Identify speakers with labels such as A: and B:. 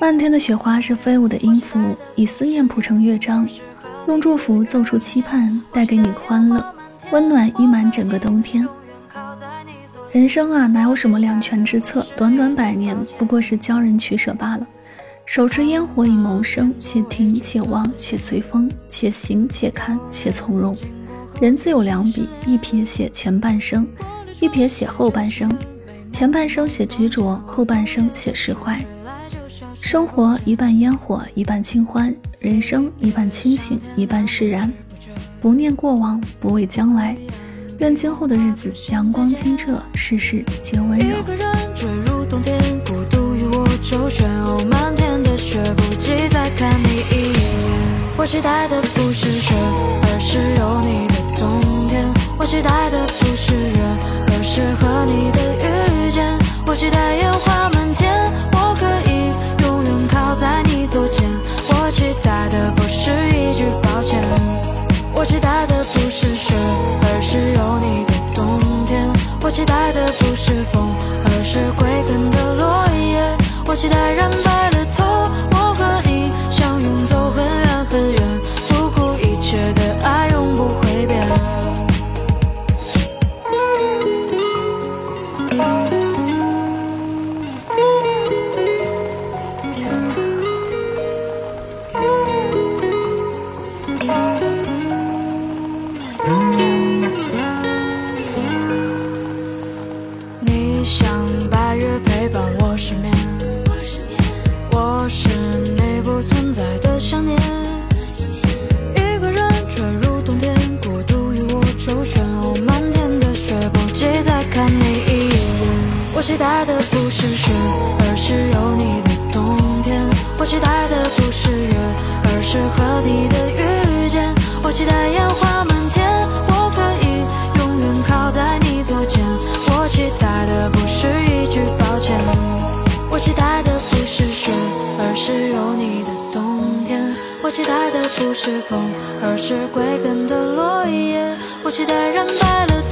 A: 漫天的雪花是飞舞的音符，以思念谱成乐章，用祝福奏出期盼，带给你欢乐，温暖溢满整个冬天。人生啊，哪有什么两全之策？短短百年，不过是教人取舍罢了。手持烟火以谋生，且停且望且随风，且行且看且从容。人自有两笔，一撇写前半生，一撇写后半生。前半生写执着，后半生写释怀。生活一半烟火，一半清欢；人生一半清醒，一半释然。不念过往，不畏将来。愿今后的日子阳光清澈，事事皆温柔。
B: 个人坠入冬天，孤独与我周旋。哦，漫天的雪，不及再看你一眼。我期待的不是雪，而是有你的冬天。我期待的我期待的不是风，而是归根的落叶。我期待染白了头，像白月陪伴我失眠，我是你不存在的想念。一个人坠入冬天，孤独与我周旋。哦，漫天的雪，不及再看你一眼。我期待的不是雪，而是有你的冬天。我期待的不是月，而是和你的遇见。我期待烟花我期待的不是风，而是归根的落叶。我期待染白了。